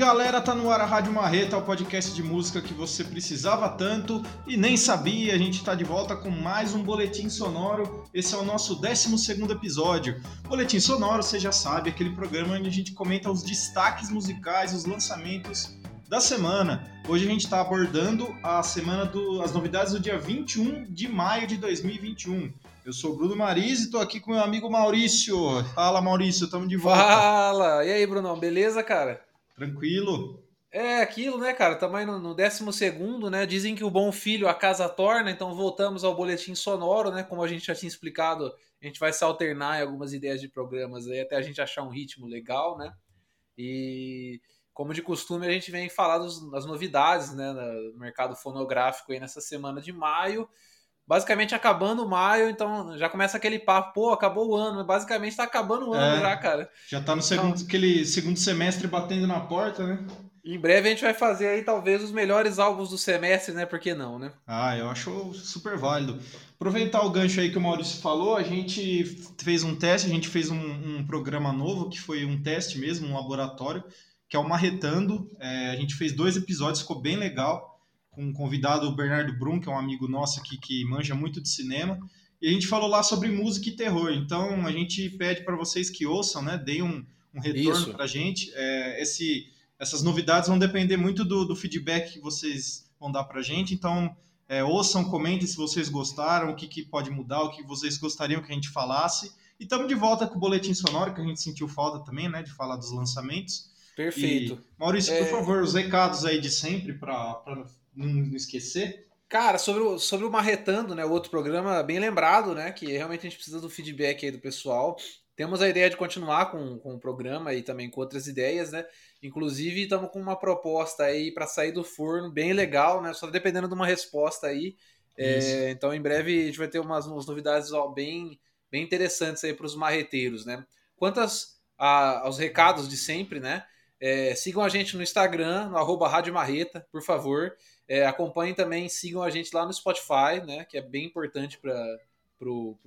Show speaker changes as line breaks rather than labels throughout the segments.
galera, tá no ar a Rádio Marreta, o podcast de música que você precisava tanto e nem sabia. A gente tá de volta com mais um boletim sonoro. Esse é o nosso 12 episódio. Boletim sonoro, você já sabe, aquele programa onde a gente comenta os destaques musicais, os lançamentos da semana. Hoje a gente está abordando a semana do, as novidades do dia 21 de maio de 2021. Eu sou o Bruno Mariz e estou aqui com meu amigo Maurício. Fala, Maurício, estamos de volta.
Fala! E aí, Brunão, beleza, cara?
Tranquilo.
É aquilo, né, cara? Também no, no 12 segundo, né? Dizem que o bom filho a casa torna, então voltamos ao boletim sonoro, né? Como a gente já tinha explicado, a gente vai se alternar em algumas ideias de programas aí até a gente achar um ritmo legal, né? E como de costume, a gente vem falar das novidades, né, no mercado fonográfico aí nessa semana de maio basicamente acabando maio, então já começa aquele papo, pô, acabou o ano, basicamente tá acabando o ano é, já, cara.
Já tá no segundo, então, aquele segundo semestre batendo na porta, né?
Em breve a gente vai fazer aí talvez os melhores álbuns do semestre, né? Por que não, né?
Ah, eu acho super válido. Aproveitar o gancho aí que o Maurício falou, a gente fez um teste, a gente fez um, um programa novo, que foi um teste mesmo, um laboratório, que é o Marretando. É, a gente fez dois episódios, ficou bem legal com um convidado, o Bernardo Brum, que é um amigo nosso aqui que manja muito de cinema. E a gente falou lá sobre música e terror. Então a gente pede para vocês que ouçam, né? Deem um, um retorno para a gente. É, esse, essas novidades vão depender muito do, do feedback que vocês vão dar para a gente. Então é, ouçam, comentem se vocês gostaram, o que, que pode mudar, o que vocês gostariam que a gente falasse. E estamos de volta com o Boletim Sonoro, que a gente sentiu falta também, né? De falar dos lançamentos.
Perfeito.
E, Maurício, é... por favor, os recados aí de sempre para não esquecer.
Cara, sobre o, sobre o Marretando, né, o outro programa, bem lembrado, né, que realmente a gente precisa do feedback aí do pessoal. Temos a ideia de continuar com, com o programa e também com outras ideias, né? Inclusive, estamos com uma proposta aí para sair do forno bem legal, né? Só dependendo de uma resposta aí. É, então, em breve, a gente vai ter umas, umas novidades ó, bem, bem interessantes aí para os marreteiros, né? Quantas a, aos recados de sempre, né? É, sigam a gente no Instagram, no arroba Rádio Marreta, por favor. É, acompanhem também, sigam a gente lá no Spotify, né? Que é bem importante para o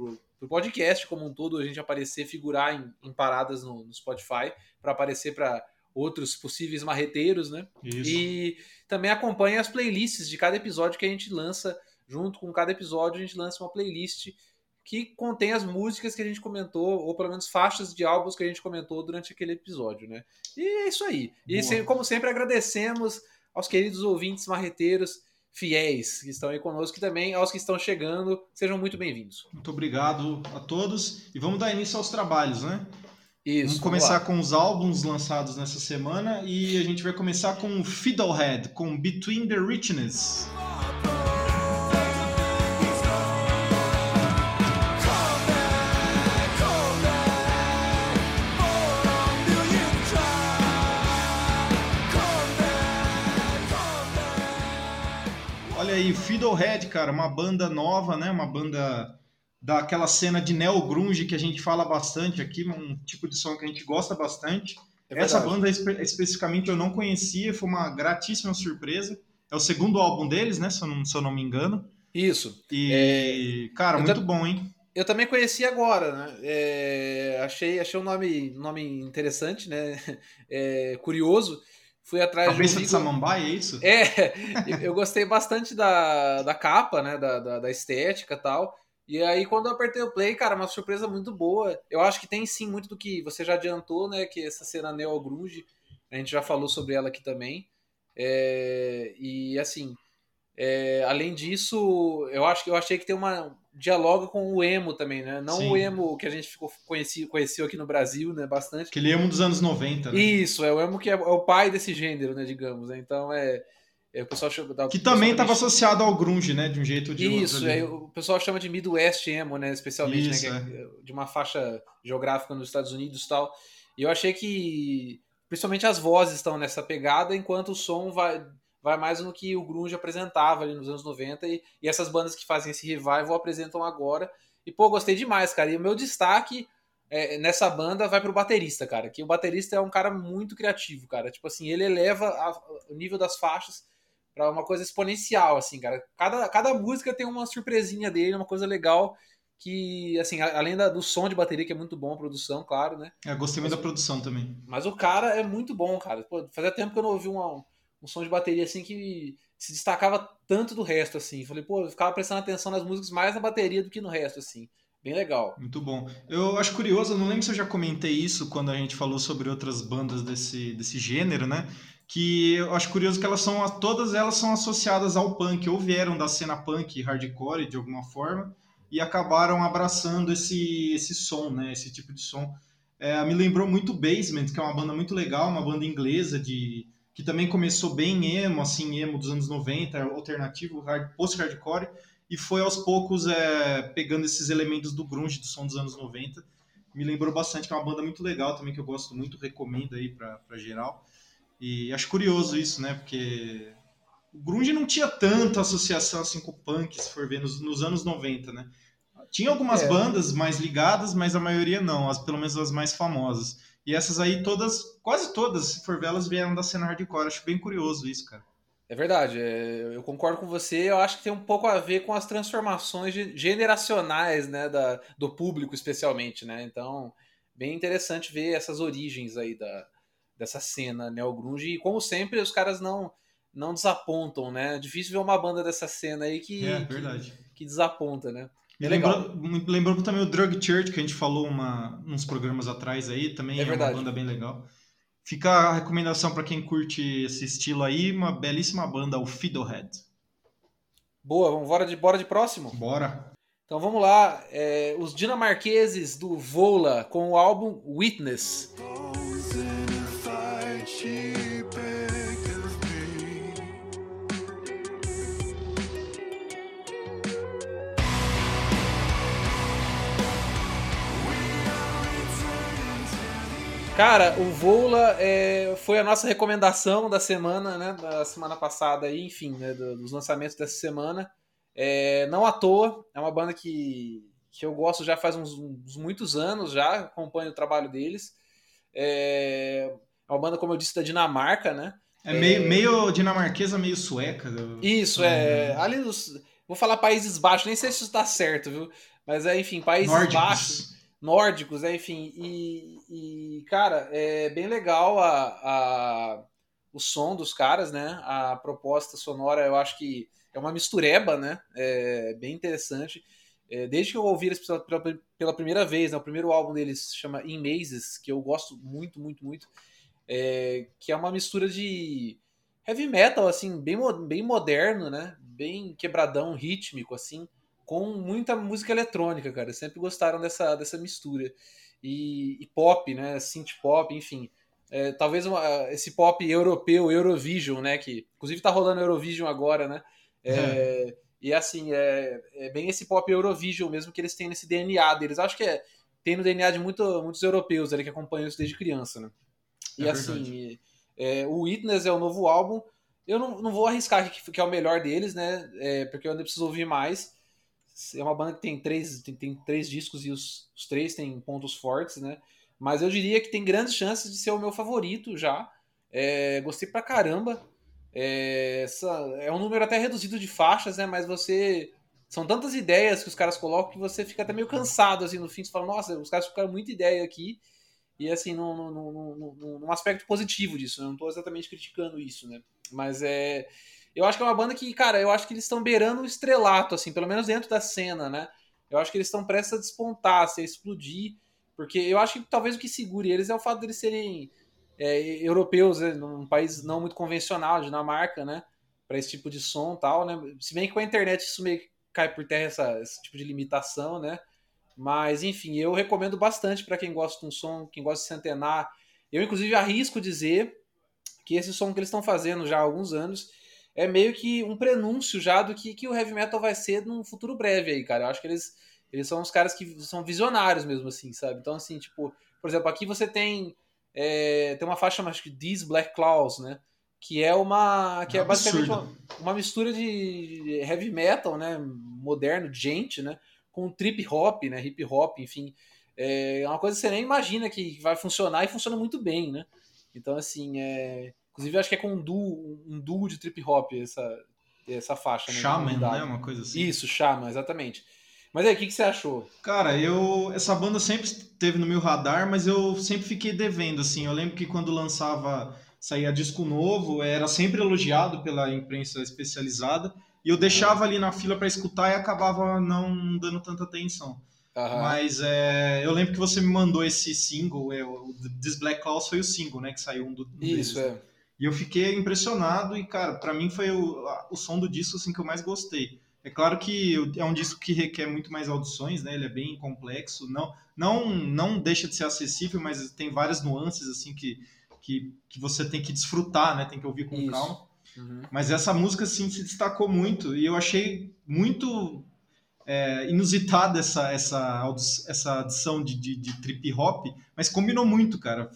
podcast como um todo, a gente aparecer, figurar em, em paradas no, no Spotify, para aparecer para outros possíveis marreteiros, né? Isso. E também acompanhem as playlists de cada episódio que a gente lança. Junto com cada episódio, a gente lança uma playlist que contém as músicas que a gente comentou, ou pelo menos faixas de álbuns que a gente comentou durante aquele episódio, né? E é isso aí. E como sempre, agradecemos aos queridos ouvintes marreteiros fiéis que estão aí conosco e também aos que estão chegando. Sejam muito bem-vindos.
Muito obrigado a todos e vamos dar início aos trabalhos, né?
Isso.
Vamos começar com os álbuns lançados nessa semana e a gente vai começar com Fiddlehead, com Between the Richness. Olha aí, Fiddlehead, cara, uma banda nova, né? Uma banda daquela cena de neo grunge que a gente fala bastante aqui, um tipo de som que a gente gosta bastante. É Essa banda espe especificamente eu não conhecia, foi uma gratíssima surpresa. É o segundo álbum deles, né? Se eu não, se eu não me engano.
Isso.
E, é... cara, eu muito bom, hein?
Eu também conheci agora, né? É... achei, achei um nome, nome interessante, né? É... curioso. Fui atrás
Cabeça de, um de Samambaia, é isso?
É, eu gostei bastante da, da capa, né? Da, da, da estética e tal. E aí, quando eu apertei o play, cara, uma surpresa muito boa. Eu acho que tem sim muito do que você já adiantou, né? Que essa cena Neo Grunge, a gente já falou sobre ela aqui também. É, e assim, é, além disso, eu acho que eu achei que tem uma dialoga com o emo também, né? Não Sim. o emo que a gente ficou conheci, conheceu aqui no Brasil, né? Bastante.
Aquele emo dos anos 90,
né? Isso, é o emo que é, é o pai desse gênero, né? Digamos. Né? Então é, é o pessoal chama,
que também estava associado ao grunge, né? De um jeito ou de
Isso, outro. Isso, é, o pessoal chama de Midwest emo, né? Especialmente? Isso, né? É. de uma faixa geográfica nos Estados Unidos, e tal. E eu achei que principalmente as vozes estão nessa pegada, enquanto o som vai vai mais no que o grunge apresentava ali nos anos 90 e, e essas bandas que fazem esse revival apresentam agora. E pô, gostei demais, cara. E o meu destaque é, nessa banda vai pro baterista, cara. Que o baterista é um cara muito criativo, cara. Tipo assim, ele eleva a, o nível das faixas para uma coisa exponencial, assim, cara. Cada, cada música tem uma surpresinha dele, uma coisa legal. que, assim, além da, do som de bateria, que é muito bom, a produção, claro, né?
É, gostei muito Mas, da produção também.
Mas o cara é muito bom, cara. Pô, fazia tempo que eu não ouvi uma, um som de bateria assim que se destacava tanto do resto, assim. Falei, pô, eu ficava prestando atenção nas músicas mais na bateria do que no resto, assim. Bem legal.
Muito bom. Eu acho curioso, não lembro se eu já comentei isso quando a gente falou sobre outras bandas desse, desse gênero, né? Que eu acho curioso que elas são, todas elas são associadas ao punk, ou vieram da cena punk hardcore de alguma forma, e acabaram abraçando esse, esse som, né? Esse tipo de som. É, me lembrou muito Basement, que é uma banda muito legal, uma banda inglesa de que também começou bem emo, assim, emo dos anos 90, alternativo, hard, post-hardcore, e foi aos poucos é, pegando esses elementos do grunge do som dos anos 90. Me lembrou bastante, que é uma banda muito legal também, que eu gosto muito, recomendo aí para geral. E acho curioso isso, né? Porque o grunge não tinha tanta associação assim com o punk, se for ver, nos, nos anos 90, né? Tinha algumas é. bandas mais ligadas, mas a maioria não, as, pelo menos as mais famosas. E essas aí todas, quase todas, se for ver, elas vieram da cena hardcore. Acho bem curioso isso, cara.
É verdade, é, eu concordo com você. Eu acho que tem um pouco a ver com as transformações generacionais, né, da, do público, especialmente, né? Então, bem interessante ver essas origens aí da, dessa cena neogrunge. E como sempre, os caras não não desapontam, né? Difícil ver uma banda dessa cena aí que,
é, que,
que desaponta, né?
Me, é lembrou, me lembrou também o Drug Church, que a gente falou uma, uns programas atrás aí, também é, é uma banda bem legal. Fica a recomendação para quem curte esse estilo aí, uma belíssima banda, o Fiddlehead.
Boa, vamos bora de, bora de próximo?
Bora.
Então vamos lá, é, os dinamarqueses do Vola com o álbum Witness. Cara, o Vola é, foi a nossa recomendação da semana, né? Da semana passada aí, enfim, né, dos lançamentos dessa semana. É, não à toa, é uma banda que, que eu gosto já faz uns, uns muitos anos, já acompanho o trabalho deles. É, é uma banda, como eu disse, da Dinamarca, né?
É meio, meio dinamarquesa, meio sueca.
Isso, é. Ali dos, vou falar Países Baixos, nem sei se isso tá certo, viu? Mas é, enfim, Países Nórdicos. Baixos nórdicos, né? enfim. E, e, cara, é bem legal a, a, o som dos caras, né? A proposta sonora, eu acho que é uma mistureba, né? É bem interessante. É, desde que eu ouvi eles pela, pela, pela, primeira vez, né? o primeiro álbum deles se chama In Mazes, que eu gosto muito, muito, muito. É, que é uma mistura de heavy metal, assim, bem, bem moderno, né? Bem quebradão, rítmico, assim com muita música eletrônica, cara. Sempre gostaram dessa, dessa mistura. E, e pop, né? Synth pop, enfim. É, talvez uma, esse pop europeu, Eurovision, né? Que inclusive tá rolando Eurovision agora, né? É, é. E assim, é, é, bem esse pop Eurovision mesmo que eles têm nesse DNA deles. Acho que é, tem no DNA de muito, muitos europeus ali que acompanham isso desde criança, né? E é assim, é, o Witness é o novo álbum. Eu não, não vou arriscar que, que é o melhor deles, né? Porque eu ainda preciso ouvir mais é uma banda que tem três, tem, tem três discos e os, os, três têm pontos fortes, né? Mas eu diria que tem grandes chances de ser o meu favorito já. É, gostei pra caramba. É, essa, é um número até reduzido de faixas, né? Mas você. São tantas ideias que os caras colocam que você fica até meio cansado assim no fim. Você fala, nossa, os caras ficaram muita ideia aqui. E assim, num, num, num, num aspecto positivo disso. Né? Não estou exatamente criticando isso, né? Mas é eu acho que é uma banda que, cara, eu acho que eles estão beirando o estrelato, assim, pelo menos dentro da cena, né? Eu acho que eles estão prestes a despontar, a explodir, porque eu acho que talvez o que segure eles é o fato deles serem é, europeus, né? num país não muito convencional, Dinamarca, né? Para esse tipo de som tal, né? Se bem que com a internet isso meio que cai por terra essa, esse tipo de limitação, né? Mas, enfim, eu recomendo bastante para quem gosta de um som, quem gosta de centenar. Eu, inclusive, arrisco dizer que esse som que eles estão fazendo já há alguns anos é meio que um prenúncio já do que, que o heavy metal vai ser num futuro breve aí, cara. Eu acho que eles, eles são os caras que são visionários mesmo, assim, sabe? Então, assim, tipo, por exemplo, aqui você tem, é, tem uma faixa, que These Black Claws, né? Que é uma. que é, é basicamente uma, uma, mistura de heavy metal, né? Moderno, gente, né? Com trip hop, né? Hip hop, enfim. É uma coisa que você nem imagina que vai funcionar e funciona muito bem, né? Então, assim, é Inclusive, acho que é com um duo, um duo de trip hop essa, essa faixa.
Né, Shaman, né? Uma coisa assim.
Isso, Shaman, exatamente. Mas aí, o que, que você achou?
Cara, eu. Essa banda sempre teve no meu radar, mas eu sempre fiquei devendo, assim. Eu lembro que quando lançava, saía disco novo, era sempre elogiado pela imprensa especializada. E eu deixava ali na fila para escutar e acabava não dando tanta atenção. Uhum. Mas é, eu lembro que você me mandou esse single, é, o This Black Claws foi o single, né? Que saiu um do.
Isso, deles. é.
E eu fiquei impressionado e, cara, para mim foi o, o som do disco assim, que eu mais gostei. É claro que é um disco que requer muito mais audições, né? Ele é bem complexo, não não não deixa de ser acessível, mas tem várias nuances assim que que, que você tem que desfrutar, né? Tem que ouvir com Isso. calma. Uhum. Mas essa música assim se destacou muito e eu achei muito é, inusitada essa essa essa adição de, de, de, trip hop, mas combinou muito, cara.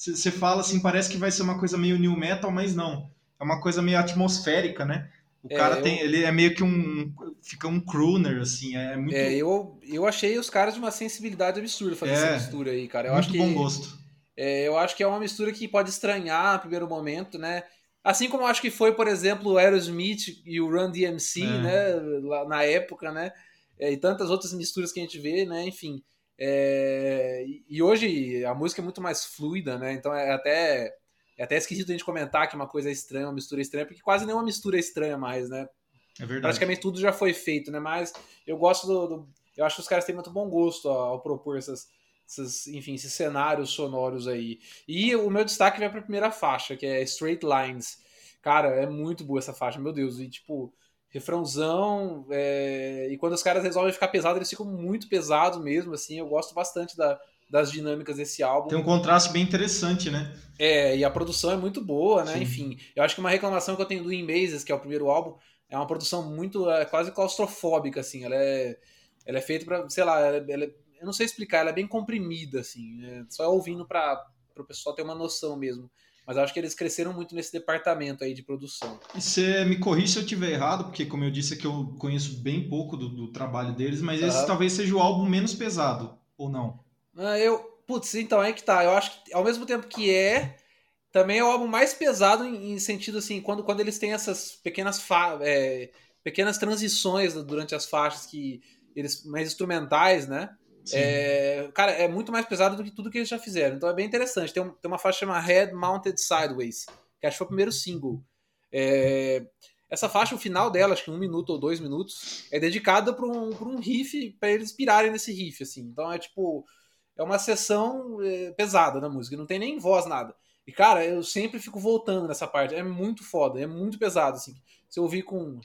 Você é. fala assim, parece que vai ser uma coisa meio new metal, mas não. É uma coisa meio atmosférica, né? O é, cara tem, eu... ele é meio que um, fica um crooner, assim, é muito...
É, eu, eu achei os caras de uma sensibilidade absurda fazer é, essa mistura aí, cara. Eu
muito
acho
bom gosto.
É, eu acho que é uma mistura que pode estranhar no primeiro momento, né? Assim como eu acho que foi, por exemplo, o Aerosmith e o Run DMC, é. né? Lá na época, né? É, e tantas outras misturas que a gente vê, né? Enfim. É... E hoje a música é muito mais fluida, né? Então é até é até esquisito a gente comentar que uma coisa é estranha, uma mistura é estranha, porque quase nenhuma mistura é estranha mais, né?
É verdade.
Praticamente tudo já foi feito, né? Mas eu gosto do. do eu acho que os caras têm muito bom gosto ao, ao propor essas, essas, enfim, esses cenários sonoros aí. E o meu destaque vai para a primeira faixa, que é Straight Lines. Cara, é muito boa essa faixa, meu Deus. E tipo, refrãozão. É... E quando os caras resolvem ficar pesados, eles ficam muito pesados mesmo, assim. Eu gosto bastante da, das dinâmicas desse álbum.
Tem um contraste bem interessante, né?
É, e a produção é muito boa, né? Sim. Enfim, eu acho que uma reclamação que eu tenho do In Mazes, que é o primeiro álbum, é uma produção muito, é, quase claustrofóbica, assim. Ela é, ela é feita para, sei lá, ela, ela, eu não sei explicar, ela é bem comprimida, assim. É só ouvindo para o pessoal ter uma noção mesmo. Mas acho que eles cresceram muito nesse departamento aí de produção.
E você me corrija se eu estiver errado, porque como eu disse que eu conheço bem pouco do, do trabalho deles, mas esse talvez seja o álbum menos pesado, ou não?
Ah, eu, putz, então é que tá. Eu acho que ao mesmo tempo que é, também é o álbum mais pesado em, em sentido assim, quando, quando eles têm essas pequenas é, pequenas transições durante as faixas que eles mais instrumentais, né? É, cara, é muito mais pesado do que tudo que eles já fizeram. Então é bem interessante. Tem, um, tem uma faixa chamada Head Mounted Sideways, que acho que foi o primeiro single. É, essa faixa, o final dela, acho que um minuto ou dois minutos, é dedicada para um, um riff, para eles pirarem nesse riff, assim. Então é tipo, é uma sessão é, pesada da música, não tem nem voz, nada. E, cara, eu sempre fico voltando nessa parte. É muito foda, é muito pesado, assim. Se eu ouvir com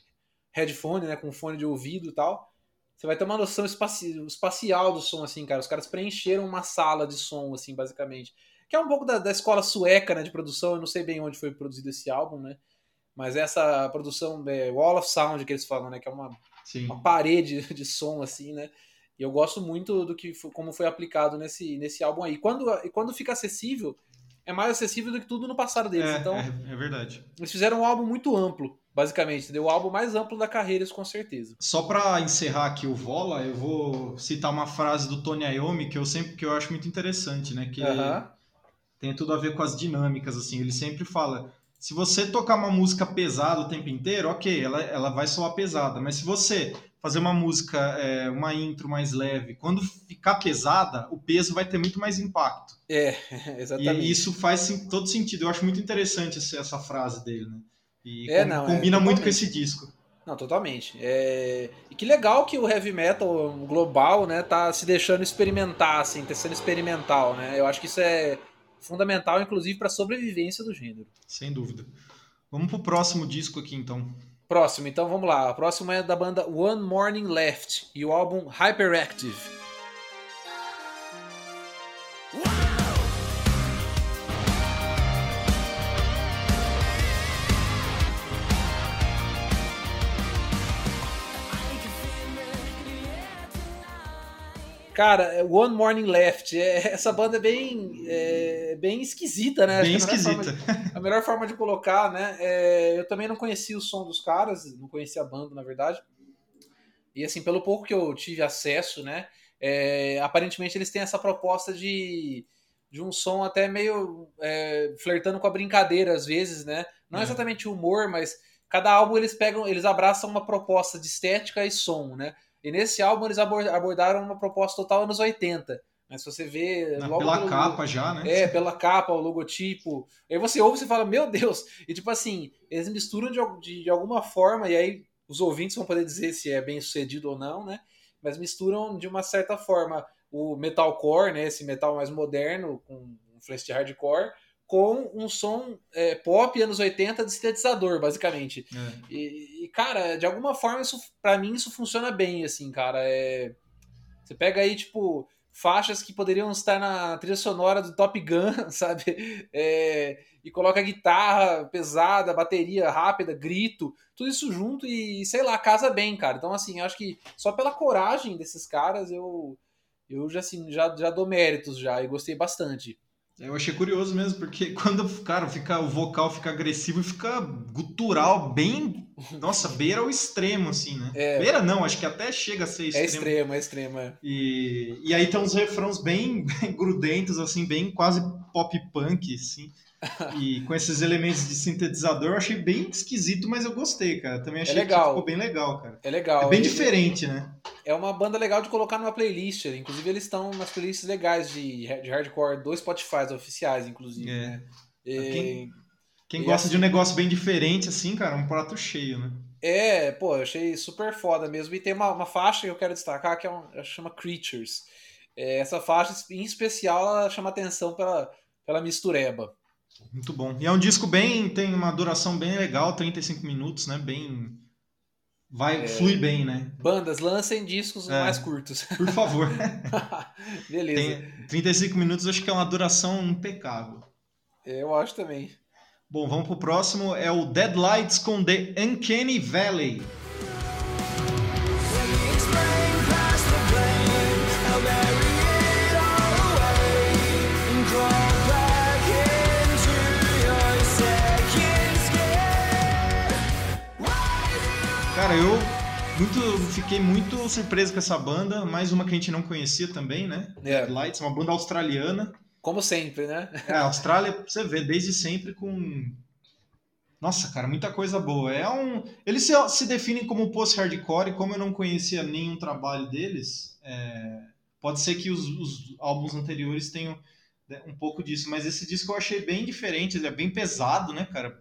headphone, né, com fone de ouvido e tal, você vai ter uma noção espaci espacial do som, assim, cara. Os caras preencheram uma sala de som, assim, basicamente. Que é um pouco da, da escola sueca, né, de produção. Eu não sei bem onde foi produzido esse álbum, né. Mas essa produção, é, Wall of Sound, que eles falam, né, que é uma, uma parede de som, assim, né. E eu gosto muito do que como foi aplicado nesse, nesse álbum aí. Quando, e quando fica acessível, é mais acessível do que tudo no passado deles.
É,
então,
é, é, verdade.
Eles fizeram um álbum muito amplo, basicamente. Deu o álbum mais amplo da carreira, isso com certeza.
Só para encerrar aqui o Vola, eu vou citar uma frase do Tony Iommi que eu sempre que eu acho muito interessante, né? Que uh -huh. tem tudo a ver com as dinâmicas, assim. Ele sempre fala. Se você tocar uma música pesada o tempo inteiro, ok, ela, ela vai soar pesada. Mas se você fazer uma música, é, uma intro mais leve, quando ficar pesada, o peso vai ter muito mais impacto.
É, exatamente.
E isso faz todo sentido. Eu acho muito interessante essa, frase dele, né? E é, com, não, combina é, muito com esse disco.
Não, totalmente. É... E que legal que o heavy metal global, né, tá se deixando experimentar, assim, tá sendo experimental, né? Eu acho que isso é fundamental, inclusive, para a sobrevivência do gênero.
Sem dúvida. Vamos pro próximo disco aqui, então.
Próximo, então vamos lá. O próximo é da banda One Morning Left e o álbum Hyperactive. Cara, é One Morning Left, é, essa banda é bem, é, bem esquisita, né?
Bem a esquisita.
De, a melhor forma de colocar, né? É, eu também não conhecia o som dos caras, não conhecia a banda, na verdade. E assim, pelo pouco que eu tive acesso, né? É, aparentemente eles têm essa proposta de, de um som até meio é, flertando com a brincadeira às vezes, né? Não é. exatamente humor, mas cada álbum eles pegam, eles abraçam uma proposta de estética e som, né? E nesse álbum eles abordaram uma proposta total anos 80. Mas se você vê.
Logo pela pelo, capa já, né?
É, pela capa, o logotipo. Aí você ouve e fala, meu Deus! E tipo assim, eles misturam de, de, de, alguma forma, e aí os ouvintes vão poder dizer se é bem sucedido ou não, né? Mas misturam de uma certa forma o metalcore, né? Esse metal mais moderno, com influência de hardcore, com um som é, pop anos 80 de sintetizador, basicamente. É. E, e, cara, de alguma forma, isso para mim isso funciona bem, assim, cara. É... Você pega aí, tipo, faixas que poderiam estar na trilha sonora do Top Gun, sabe? É... E coloca guitarra pesada, bateria rápida, grito, tudo isso junto e, sei lá, casa bem, cara. Então, assim, acho que só pela coragem desses caras eu, eu já, assim, já, já dou méritos já e gostei bastante.
Eu achei curioso mesmo, porque quando, cara, fica, o vocal fica agressivo e fica gutural, bem. Nossa, beira o extremo, assim, né? É, beira não, acho que até chega a ser
extremo. É extremo, é extremo, é.
E, e aí tem uns refrãos bem, bem grudentos, assim, bem quase pop punk, assim. E com esses elementos de sintetizador, eu achei bem esquisito, mas eu gostei, cara. Também achei
é legal. que
ficou bem legal, cara.
É legal.
É bem diferente, né?
É uma banda legal de colocar numa playlist. Inclusive, eles estão nas playlists legais de, de hardcore, dois Spotify oficiais, inclusive. É. Né?
E... Quem, quem gosta assim... de um negócio bem diferente, assim, cara, um prato cheio, né?
É, pô, eu achei super foda mesmo. E tem uma, uma faixa que eu quero destacar que é um, chama Creatures. É, essa faixa, em especial, ela chama atenção pela, pela mistureba.
Muito bom. E é um disco bem. tem uma duração bem legal, 35 minutos, né? Bem. Vai, é... flui bem, né?
Bandas, lancem discos é, mais curtos.
Por favor.
Beleza.
Tem 35 minutos, acho que é uma duração impecável.
Eu acho também.
Bom, vamos pro próximo. É o Deadlights com The Uncanny Valley. Muito, fiquei muito surpreso com essa banda. Mais uma que a gente não conhecia também, né?
É.
Lights, uma banda australiana.
Como sempre, né?
É, a Austrália, você vê, desde sempre com. Nossa, cara, muita coisa boa. É um. Eles se, se definem como post-hardcore, e como eu não conhecia nenhum trabalho deles, é... pode ser que os, os álbuns anteriores tenham né, um pouco disso, mas esse disco eu achei bem diferente, ele é bem pesado, né, cara?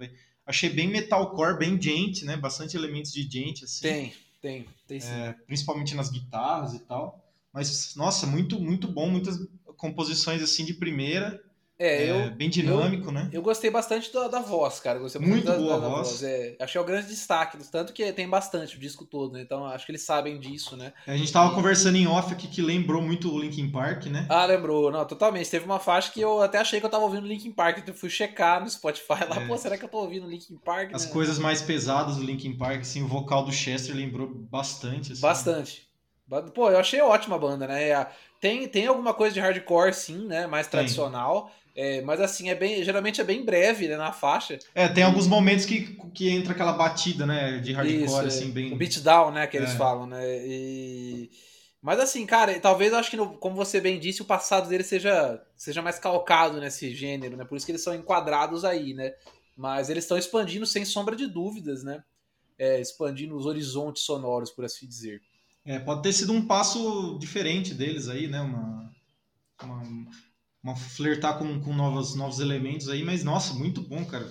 Achei bem metalcore, bem gente, né? Bastante elementos de gente, assim.
Tem, tem, tem sim.
É, principalmente nas guitarras e tal. Mas, nossa, muito, muito bom, muitas composições assim de primeira.
É, eu,
bem dinâmico,
eu,
né?
Eu gostei bastante da, da voz, cara. Gostei
muito
da,
boa
da,
voz.
voz. É, achei o grande destaque, tanto que tem bastante o disco todo, né? Então acho que eles sabem disso, né?
A gente tava e... conversando em off aqui que lembrou muito o Linkin Park, né?
Ah, lembrou, não, totalmente. Teve uma faixa que eu até achei que eu tava ouvindo Linkin Park, então eu fui checar no Spotify lá, é. pô, será que eu tô ouvindo Linkin Park?
As
né?
coisas mais pesadas do Linkin Park, assim, o vocal do Chester lembrou bastante. Assim.
Bastante. Pô, eu achei ótima a banda, né? Tem, tem alguma coisa de hardcore, sim, né? Mais tradicional. Tem é, mas assim, é bem, geralmente é bem breve, né, na faixa.
É, tem alguns momentos que, que entra aquela batida, né, de hardcore, Isso, assim, bem...
O beatdown, né, que eles é. falam, né, e... Mas assim, cara, talvez eu acho que, no, como você bem disse, o passado deles seja, seja mais calcado nesse gênero, né, por isso que eles são enquadrados aí, né, mas eles estão expandindo sem sombra de dúvidas, né, é, expandindo os horizontes sonoros, por assim dizer.
É, pode ter sido um passo diferente deles aí, né, uma... uma uma flertar com, com novos, novos elementos aí, mas nossa, muito bom, cara.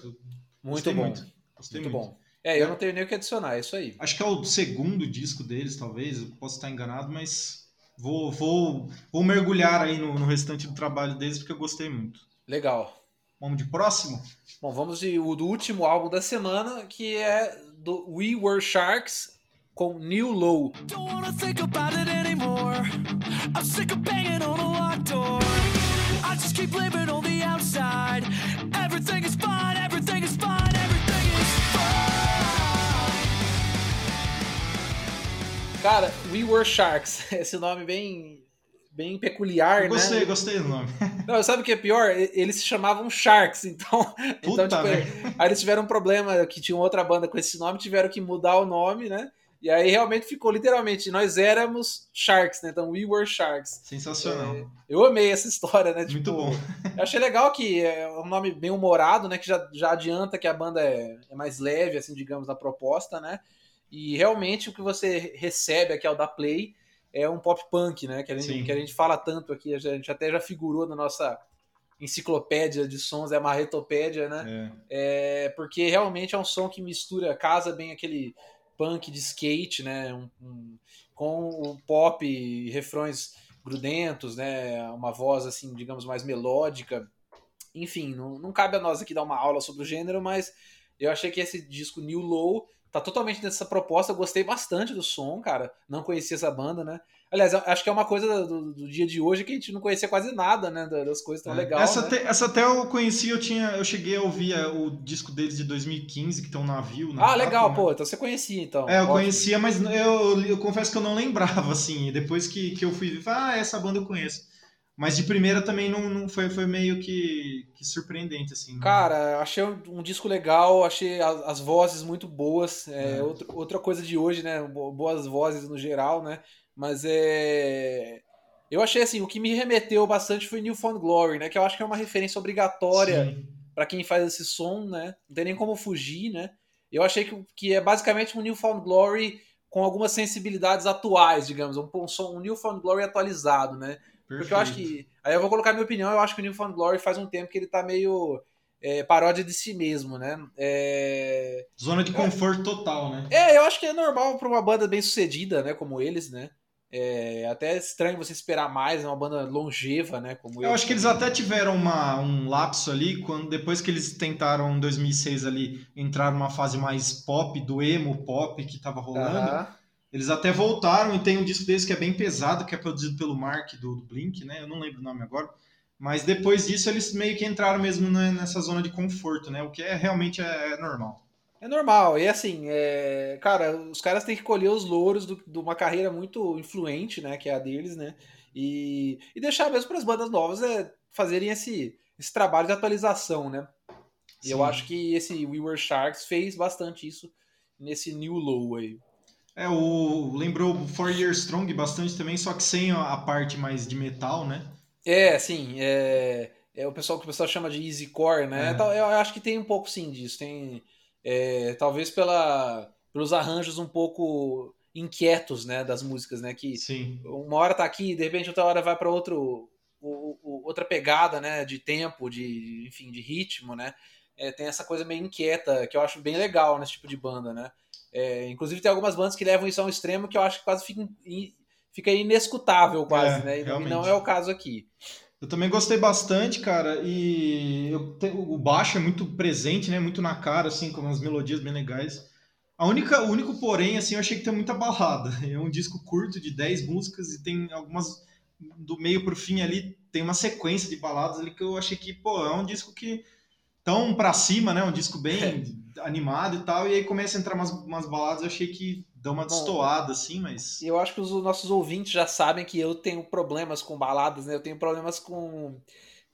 Muito bom. Muito. Gostei muito, muito. bom. É, eu não tenho nem o que adicionar, é isso aí.
Acho que é o segundo disco deles, talvez, eu posso estar enganado, mas vou, vou, vou mergulhar aí no, no restante do trabalho deles, porque eu gostei muito.
Legal.
Vamos de próximo?
Bom, vamos de, o do último álbum da semana, que é do We Were Sharks com New Low. Don't wanna think about it anymore. I'm sick of banging on a locked door. I just keep living on the outside. Everything is fine, everything is fine, everything is fine. Cara, We Were Sharks. Esse nome bem bem peculiar,
eu gostei,
né?
Gostei do nome.
Não, sabe o que é pior? Eles se chamavam Sharks, então, então tipo, aí eles tiveram um problema que tinha outra banda com esse nome, tiveram que mudar o nome, né? E aí realmente ficou literalmente, nós éramos Sharks, né? Então, we were Sharks.
Sensacional.
É, eu amei essa história, né?
Tipo, Muito bom.
eu achei legal que é um nome bem humorado, né? Que já, já adianta que a banda é, é mais leve, assim, digamos, na proposta, né? E realmente o que você recebe aqui ao da Play é um pop punk, né? Que a gente, que a gente fala tanto aqui, a gente até já figurou na nossa enciclopédia de sons, é a marretopédia, né? É. é. porque realmente é um som que mistura, casa bem aquele punk de skate, né? Um, um, com o pop e refrões grudentos, né? Uma voz assim, digamos, mais melódica. Enfim, não, não cabe a nós aqui dar uma aula sobre o gênero, mas eu achei que esse disco New Low tá totalmente nessa proposta. Eu gostei bastante do som, cara. Não conhecia essa banda, né? Aliás, acho que é uma coisa do, do, dia de hoje que a gente não conhecia quase nada, né? Das coisas tão é. legais.
Essa,
né?
te, essa até eu conheci, eu tinha, eu cheguei a ouvir é, o disco deles de 2015, que tem um navio.
ah, capa, legal, né? pô. Então você conhecia, então.
É, eu Ótimo. conhecia, mas eu, eu confesso que eu não lembrava, assim. Depois que, que eu fui ver, ah, essa banda eu conheço. Mas de primeira também não, não foi, foi meio que, que surpreendente, assim. Né?
Cara, achei um, disco legal, achei as, as vozes muito boas. É, é. Outra, outra coisa de hoje, né? Boas vozes no geral, né? Mas é. Eu achei assim, o que me remeteu bastante foi New Found Glory, né? Que eu acho que é uma referência obrigatória para quem faz esse som, né? Não tem nem como fugir, né? Eu achei que, que é basicamente um New Found Glory com algumas sensibilidades atuais, digamos, um, um um New Found Glory atualizado, né? Perfeito. Porque eu acho que. Aí eu vou colocar minha opinião, eu acho que o New Found Glory faz um tempo que ele tá meio. É, paródia de si mesmo, né? É...
Zona de conforto é, total, né?
É, eu acho que é normal para uma banda bem sucedida, né? Como eles, né? É até estranho você esperar mais, é uma banda longeva, né? Como
eu, eu acho que eles até tiveram uma, um lapso ali, quando depois que eles tentaram em 2006 ali entrar numa fase mais pop, do emo pop que tava rolando. Eles até voltaram e tem um disco deles que é bem pesado, que é produzido pelo Mark do, do Blink, né? Eu não lembro o nome agora. Mas depois disso eles meio que entraram mesmo nessa zona de conforto, né? O que é realmente é, é normal.
É normal, e assim, é... cara, os caras têm que colher os louros de uma carreira muito influente, né, que é a deles, né, e, e deixar mesmo para as bandas novas é, fazerem esse, esse trabalho de atualização, né. E eu acho que esse We Were Sharks fez bastante isso nesse New Low aí.
É, o lembrou Four Years Strong bastante também, só que sem a parte mais de metal, né?
É, sim, é, é o pessoal que o pessoal chama de easy core, né? É. Eu acho que tem um pouco sim disso, tem é, talvez pela, pelos arranjos um pouco inquietos, né, das músicas, né, que
Sim.
uma hora tá aqui, de repente outra hora vai para outro o, o, outra pegada, né, de tempo, de enfim, de ritmo, né, é, tem essa coisa meio inquieta que eu acho bem legal nesse tipo de banda, né. É, inclusive tem algumas bandas que levam isso a um extremo que eu acho que quase fica, fica inescutável quase, é, né, e não é o caso aqui.
Eu também gostei bastante, cara, e eu, o baixo é muito presente, né? Muito na cara, assim, com umas melodias bem legais. A única, o único porém, assim, eu achei que tem muita balada. É um disco curto de 10 músicas e tem algumas do meio pro fim ali, tem uma sequência de baladas ali que eu achei que, pô, é um disco que tão pra cima, né? Um disco bem animado e tal, e aí começa a entrar umas, umas baladas, eu achei que dá uma destoada, assim, mas.
Eu acho que os nossos ouvintes já sabem que eu tenho problemas com baladas, né? Eu tenho problemas com,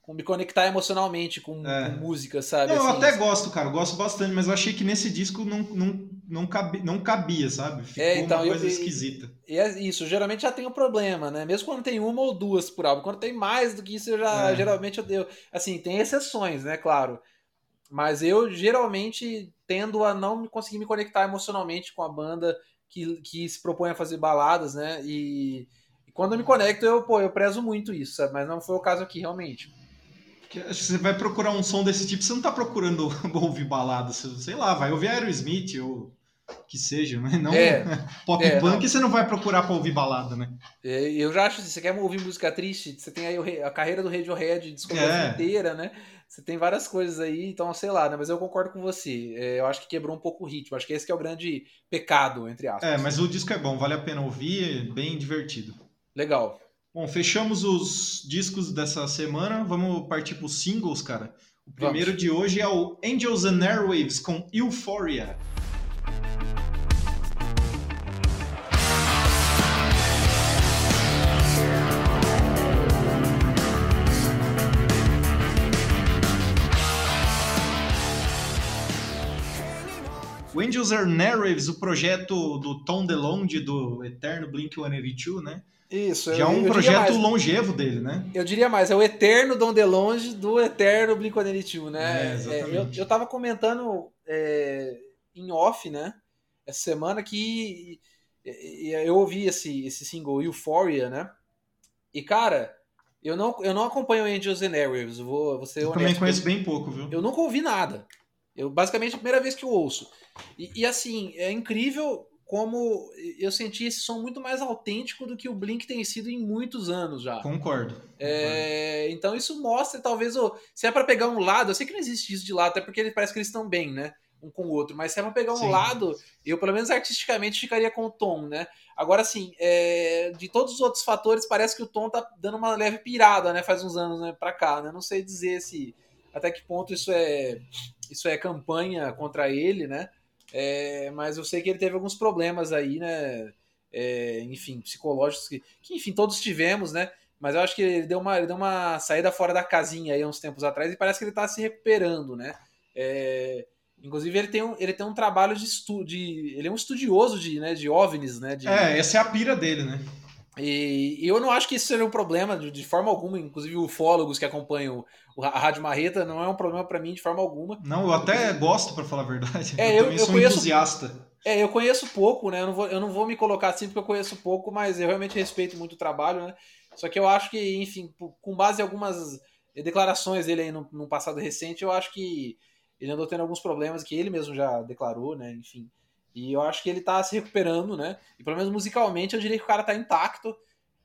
com me conectar emocionalmente com, é. com música, sabe?
Não, assim, eu até assim. gosto, cara, eu gosto bastante, mas eu achei que nesse disco não, não, não, cabia, não cabia, sabe? Ficou é, então, uma coisa eu, esquisita.
E é isso, geralmente já tenho problema, né? Mesmo quando tem uma ou duas por álbum. Quando tem mais do que isso, eu já, é. geralmente eu deu. Assim, tem exceções, né? Claro. Mas eu geralmente tendo a não conseguir me conectar emocionalmente com a banda que, que se propõe a fazer baladas, né? E, e, quando eu me conecto, eu, pô, eu prezo muito isso, sabe? Mas não foi o caso aqui, realmente.
Acho que você vai procurar um som desse tipo, você não tá procurando ouvir baladas, sei lá, vai ouvir Aerosmith ou que seja, mas não é, pop é, punk não. você não vai procurar para ouvir balada, né?
É, eu já acho, você quer ouvir música triste, você tem aí a carreira do Radiohead, discografia é. inteira, né? Você tem várias coisas aí, então sei lá, né? Mas eu concordo com você. É, eu acho que quebrou um pouco o ritmo. Acho que esse que é o grande pecado, entre aspas.
É, mas o disco é bom, vale a pena ouvir, é bem divertido.
Legal.
Bom, fechamos os discos dessa semana. Vamos partir para os singles, cara. O primeiro Vamos. de hoje é o Angels and Airwaves com Euphoria. Angels Are Narratives, o projeto do Tom DeLonge, do eterno Blink-182, né?
Isso.
Já é um projeto mais, longevo dele, né?
Eu diria mais, é o eterno Don DeLonge do eterno Blink-182, né?
É, exatamente.
É, eu, eu tava comentando é, em off, né? essa semana que eu ouvi esse, esse single Euphoria, né? E, cara, eu não, eu não acompanho Angels and Airwaves, vou, vou ser
eu
honesto.
também conheço bem pouco, viu?
Eu nunca ouvi nada. Eu, basicamente, é a primeira vez que eu ouço. E, e, assim, é incrível como eu senti esse som muito mais autêntico do que o Blink tem sido em muitos anos já.
Concordo.
É, então isso mostra, talvez, oh, se é para pegar um lado, eu sei que não existe isso de lado, até porque parece que eles estão bem, né? Um com o outro, mas se é pra pegar um Sim. lado, eu pelo menos artisticamente ficaria com o Tom, né? Agora, assim, é, de todos os outros fatores, parece que o Tom tá dando uma leve pirada, né? Faz uns anos né, pra cá, né? Não sei dizer se até que ponto isso é isso é campanha contra ele, né? É, mas eu sei que ele teve alguns problemas aí, né? É, enfim, psicológicos que, que, enfim, todos tivemos, né? Mas eu acho que ele deu uma, ele deu uma saída fora da casinha aí uns tempos atrás e parece que ele tá se recuperando, né? É, inclusive, ele tem um, ele tem um trabalho de estudo. Ele é um estudioso de, né, de OVNIs, né? De,
é, essa é a pira dele, né?
E, eu não acho que isso seja um problema de, de forma alguma, inclusive ufólogos que acompanham o, a Rádio Marreta, não é um problema para mim de forma alguma.
Não, eu até gosto, para falar a verdade. É, eu, eu, eu sou conheço, entusiasta.
É, eu conheço pouco, né? Eu não, vou, eu não vou me colocar assim porque eu conheço pouco, mas eu realmente respeito muito o trabalho, né? Só que eu acho que, enfim, com base em algumas declarações dele aí no, no passado recente, eu acho que ele andou tendo alguns problemas que ele mesmo já declarou, né? Enfim. E eu acho que ele tá se recuperando, né? E pelo menos musicalmente eu diria que o cara tá intacto.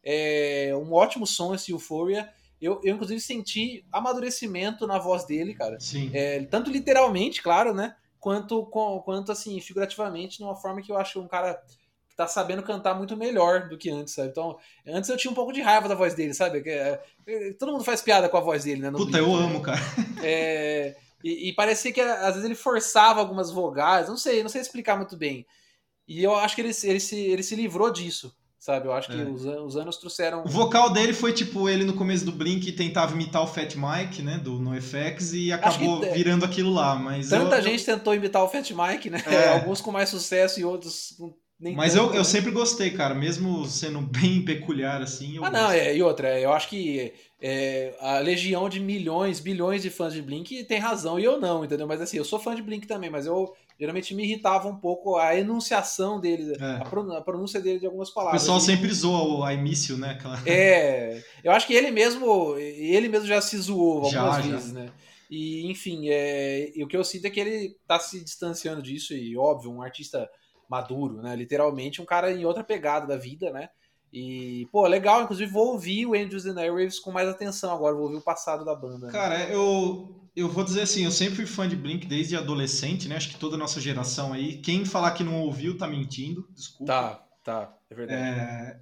É um ótimo som esse Euphoria. Eu, eu inclusive senti amadurecimento na voz dele, cara.
Sim.
É, tanto literalmente, claro, né? Quanto, com, quanto assim, figurativamente, de uma forma que eu acho um cara que tá sabendo cantar muito melhor do que antes, sabe? Então, antes eu tinha um pouco de raiva da voz dele, sabe? É, é, todo mundo faz piada com a voz dele, né?
Puta, eu amo, cara.
É, e, e, parecia que às vezes ele forçava algumas vogais, não sei, não sei explicar muito bem. E eu acho que ele, ele, se, ele se livrou disso, sabe? Eu acho que é. os, os, anos trouxeram.
O vocal dele foi tipo ele no começo do Blink tentava imitar o Fat Mike, né? Do NoFX e acabou que, virando aquilo lá. Mas
tanta
eu,
gente tentou imitar o Fat Mike, né? É. Alguns com mais sucesso e outros com nem
Mas tanto, eu, eu né? sempre gostei, cara, mesmo sendo bem peculiar assim.
ah, não, é, e outra, eu acho que é, a legião de milhões, bilhões de fãs de Blink tem razão e eu não, entendeu? Mas assim, eu sou fã de Blink também, mas eu geralmente me irritava um pouco a enunciação dele, é. a, pronúncia dele de algumas palavras.
O pessoal sempre zoa o início, né? Aquela...
É, eu acho que ele mesmo, ele mesmo já se zoou algumas já, vezes, já. né? E, enfim, é, e o que eu sinto é que ele tá se distanciando disso, e óbvio, um artista maduro, né? Literalmente um cara em outra pegada da vida, né? E, pô, legal, inclusive vou ouvir o Andrews and Airwaves com mais atenção agora, vou ouvir o passado da banda.
Né? Cara, eu, eu vou dizer assim, eu sempre fui fã de Blink desde adolescente, né? Acho que toda a nossa geração aí. Quem falar que não ouviu tá mentindo, desculpa.
Tá, tá, é verdade. É...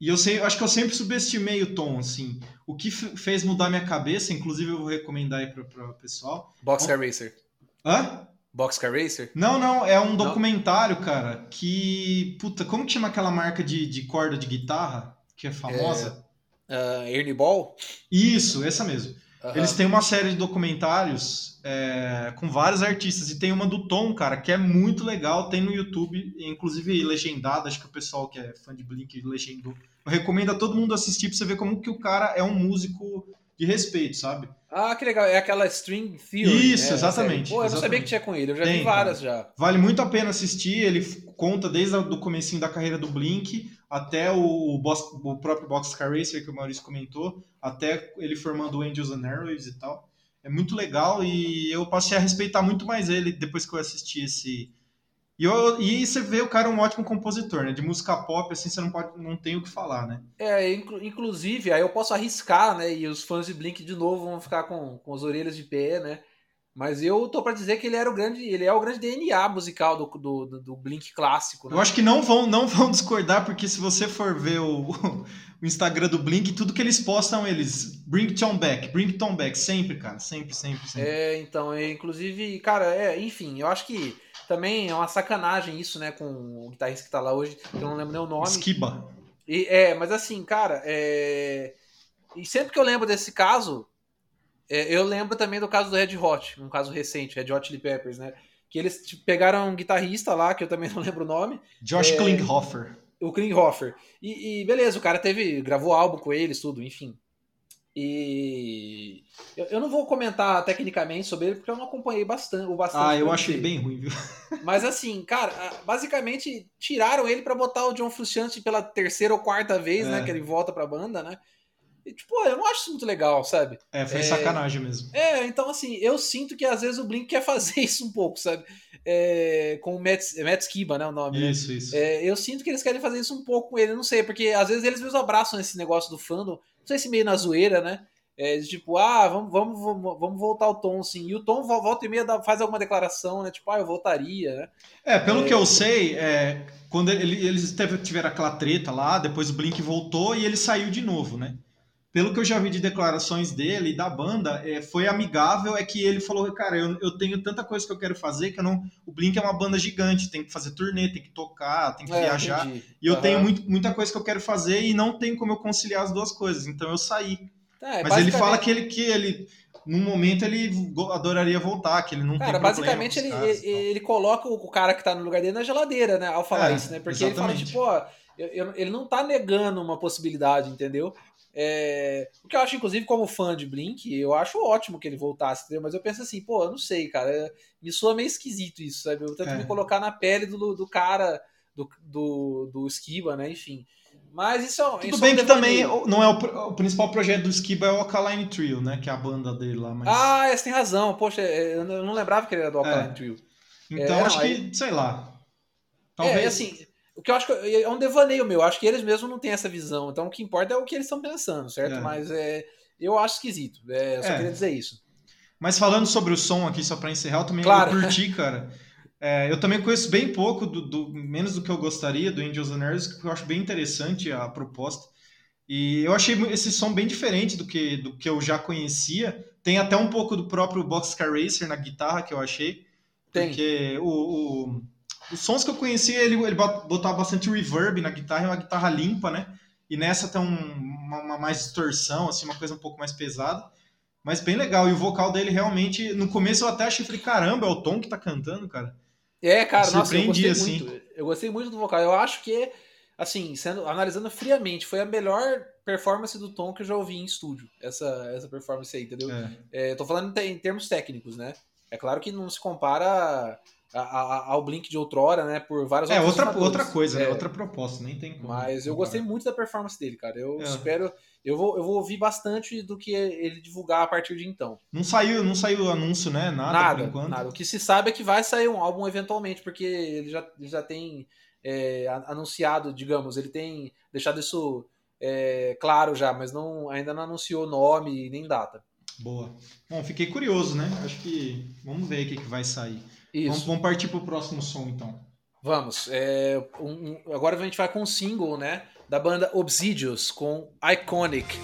E eu sei, acho que eu sempre subestimei o tom, assim. O que fez mudar minha cabeça, inclusive eu vou recomendar aí para o pessoal.
Boxcar Racer.
Hã?
Boxcar Racer?
Não, não, é um documentário, não? cara, que. Puta, como que chama aquela marca de, de corda de guitarra que é famosa?
É, uh, Ernie Ball?
Isso, essa mesmo. Uhum. Eles têm uma série de documentários é, com vários artistas e tem uma do Tom, cara, que é muito legal, tem no YouTube, inclusive legendada, acho que o pessoal que é fã de Blink legendou. Eu recomendo a todo mundo assistir pra você ver como que o cara é um músico de respeito, sabe?
Ah, que legal. É aquela String Theory.
Isso, né? exatamente.
Pô, eu
exatamente.
não sabia que tinha com ele. Eu já Tem, vi várias cara. já.
Vale muito a pena assistir. Ele conta desde o comecinho da carreira do Blink até o, boss, o próprio Boxcar Racer que o Maurício comentou, até ele formando o Angels and Airwaves e tal. É muito legal e eu passei a respeitar muito mais ele depois que eu assisti esse, e, eu, e você vê o cara um ótimo compositor, né? De música pop, assim, você não, pode, não tem o que falar, né?
É, inclu, inclusive, aí eu posso arriscar, né? E os fãs de Blink de novo vão ficar com, com as orelhas de pé, né? Mas eu tô para dizer que ele era o grande, ele é o grande DNA musical do, do, do Blink clássico.
Né? Eu acho que não vão, não vão discordar, porque se você for ver o, o Instagram do Blink, tudo que eles postam, eles bring Tom back, bring Tom back, sempre, cara, sempre, sempre, sempre.
É, então, é, inclusive, cara, é, enfim, eu acho que também é uma sacanagem isso, né, com o guitarrista que tá lá hoje, que eu não lembro nem o nome.
Skiba.
E, é, mas assim, cara, é... E sempre que eu lembro desse caso, é, eu lembro também do caso do Red Hot, um caso recente, Red Hot Chili Peppers, né? Que eles tipo, pegaram um guitarrista lá, que eu também não lembro o nome.
Josh é, Klinghoffer.
O Klinghoffer. E, e beleza, o cara teve, gravou álbum com eles, tudo, enfim. E eu, eu, não vou comentar tecnicamente sobre ele porque eu não acompanhei bastante o bastante.
Ah, eu achei bem ruim, viu?
Mas assim, cara, basicamente tiraram ele para botar o John Frusciante pela terceira ou quarta vez, né, é. né, que ele volta pra banda, né? E, tipo, eu não acho isso muito legal, sabe?
É, foi é, sacanagem mesmo.
É, então assim, eu sinto que às vezes o Blink quer fazer isso um pouco, sabe? É, com o Matt, Matt Skiba, né, o nome.
Né? Isso, isso.
É, eu sinto que eles querem fazer isso um pouco com ele, não sei, porque às vezes eles mesmos abraçam esse negócio do fandom, não sei se meio na zoeira, né? É, tipo, ah, vamos, vamos, vamos, vamos voltar ao Tom, sim. E o Tom volta e meia faz alguma declaração, né? Tipo, ah, eu voltaria, né?
É, pelo é... que eu sei, é, quando ele, eles tiveram aquela treta lá, depois o Blink voltou e ele saiu de novo, né? Pelo que eu já vi de declarações dele e da banda, é, foi amigável, é que ele falou, cara, eu, eu tenho tanta coisa que eu quero fazer que eu não. O Blink é uma banda gigante, tem que fazer turnê, tem que tocar, tem que é, viajar. Entendi. E eu uhum. tenho muito, muita coisa que eu quero fazer e não tem como eu conciliar as duas coisas. Então eu saí. É, Mas ele fala que ele, que ele, num momento, ele adoraria voltar, que ele não
cara,
tem
basicamente ele, ele, ele, coloca o cara que tá no lugar dele na geladeira, né? Ao falar é, isso, né? Porque exatamente. ele fala, tipo, ó, ele não tá negando uma possibilidade, entendeu? É, o que eu acho, inclusive, como fã de Blink, eu acho ótimo que ele voltasse, entendeu? Mas eu penso assim, pô, eu não sei, cara. Me soa meio esquisito isso, sabe? Eu tento é. me colocar na pele do, do cara, do, do, do Skiba, né? Enfim. Mas isso é
Tudo isso bem é um que também não é o, o, principal projeto do Skiba é o Alkaline Trio, né? Que é a banda dele lá. Mas...
Ah, você tem razão. Poxa, eu não lembrava que ele era do Alkaline é. Trio.
Então é, acho não, que, aí... sei lá.
Talvez. É, assim, o que eu acho que é um devaneio meu. Acho que eles mesmos não têm essa visão. Então o que importa é o que eles estão pensando, certo? É. Mas é, eu acho esquisito. É, eu só queria dizer isso.
Mas falando sobre o som aqui, só para encerrar, eu também claro. eu curti, cara. É, eu também conheço bem pouco, do, do, menos do que eu gostaria, do Angels and Airwaves, porque eu acho bem interessante a proposta. E eu achei esse som bem diferente do que, do que eu já conhecia. Tem até um pouco do próprio Boxcar Racer na guitarra, que eu achei. Tem. Porque o, o, os sons que eu conhecia, ele, ele botava bastante reverb na guitarra, é uma guitarra limpa, né? E nessa tem um, uma, uma mais distorção, assim, uma coisa um pouco mais pesada. Mas bem legal. E o vocal dele realmente, no começo eu até achei, falei, caramba, é o Tom que tá cantando, cara.
É, cara, nossa, eu gostei assim. muito. Eu gostei muito do vocal. Eu acho que, assim, sendo analisando friamente, foi a melhor performance do Tom que eu já ouvi em estúdio. Essa, essa performance aí, entendeu? É. É, tô falando em termos técnicos, né? É claro que não se compara a, a, ao Blink de outrora, né? Por várias
É, outra, outra coisa, né? é. Outra proposta, nem tem como.
Mas eu gostei muito da performance dele, cara. Eu é. espero. Eu vou, eu vou ouvir bastante do que ele divulgar a partir de então.
Não saiu, não saiu anúncio, né? Nada,
nada, por enquanto. Nada. O que se sabe é que vai sair um álbum eventualmente, porque ele já, ele já tem é, anunciado, digamos, ele tem deixado isso é, claro já, mas não, ainda não anunciou nome nem data.
Boa. Bom, fiquei curioso, né? Acho que vamos ver o que, que vai sair. Vamos, vamos, partir para o próximo som, então.
Vamos. É, um, agora a gente vai com um single, né? Da banda Obsidious, com Iconic.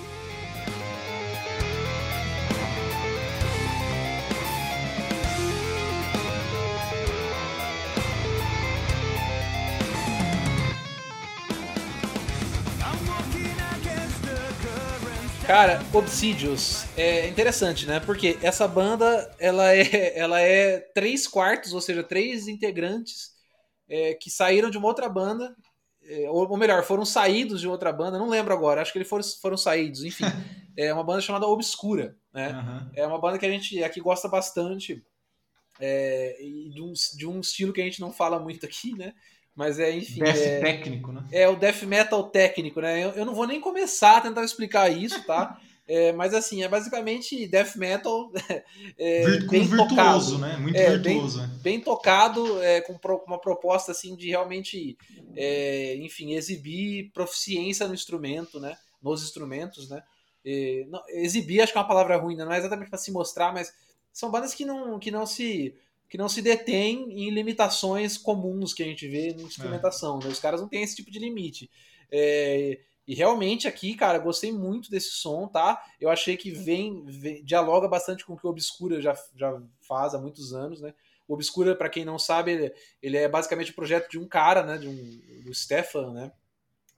Cara, Obsidious é interessante, né? Porque essa banda ela é, ela é três quartos, ou seja, três integrantes é, que saíram de uma outra banda, é, ou, melhor, foram saídos de outra banda, não lembro agora, acho que eles foram, foram saídos, enfim. é uma banda chamada Obscura, né? Uhum. É uma banda que a gente aqui gosta bastante, é, e de um, de um estilo que a gente não fala muito aqui, né? Mas é, enfim.
Death
é,
técnico, né?
É o death metal técnico, né? Eu, eu não vou nem começar a tentar explicar isso, tá? É, mas assim, é basicamente death metal
é, Virt bem virtuoso, tocado, né? Muito é, virtuoso.
Bem, bem tocado, é, com pro, uma proposta assim de realmente, é, enfim, exibir proficiência no instrumento, né? Nos instrumentos, né? Não, exibir acho que é uma palavra ruim, né? não é exatamente para se mostrar, mas são bandas que não, que não se que não se detém em limitações comuns que a gente vê na instrumentação. É. Né? Os caras não têm esse tipo de limite. É, e realmente aqui, cara, gostei muito desse som, tá? Eu achei que vem, vem, dialoga bastante com o que o Obscura já, já faz há muitos anos, né? O Obscura, para quem não sabe, ele, ele, é basicamente o projeto de um cara, né? De um, do Stefan, né?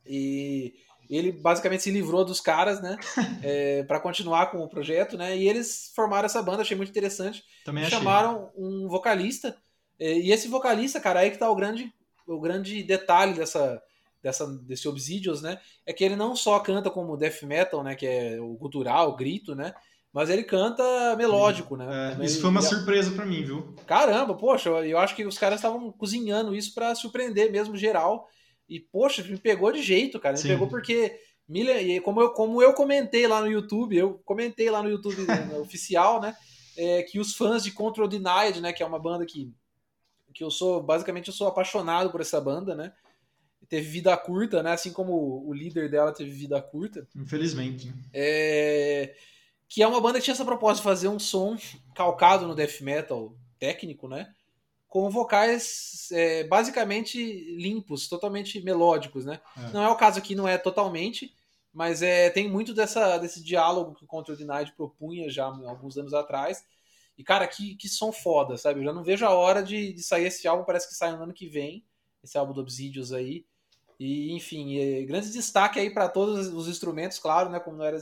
E ele basicamente se livrou dos caras, né? é, para continuar com o projeto, né? E eles formaram essa banda, achei muito interessante.
Também
achei. Chamaram um vocalista. É, e esse vocalista, cara, aí que tá o grande, o grande detalhe dessa, dessa, desse Obsidious, né? É que ele não só canta como death metal, né? Que é o gutural, o grito, né? Mas ele canta melódico, né?
É, isso foi uma surpresa para mim, viu?
Caramba, poxa, eu acho que os caras estavam cozinhando isso para surpreender mesmo geral. E, poxa, me pegou de jeito, cara. Me Sim. pegou porque. Como eu, como eu comentei lá no YouTube, eu comentei lá no YouTube né, oficial, né? É, que os fãs de Control Denied, né? Que é uma banda que, que eu sou, basicamente, eu sou apaixonado por essa banda, né? Teve vida curta, né? Assim como o líder dela teve vida curta.
Infelizmente.
É que é uma banda que tinha essa proposta de fazer um som calcado no death metal técnico, né? Com vocais é, basicamente limpos, totalmente melódicos, né? É. Não é o caso aqui, não é totalmente, mas é, tem muito dessa, desse diálogo que o Control Denied propunha já alguns anos atrás. E, cara, que, que som foda, sabe? Eu já não vejo a hora de, de sair esse álbum, parece que sai no ano que vem, esse álbum do Obsidious aí. E, enfim, é, grande destaque aí para todos os instrumentos, claro, né? Como, era,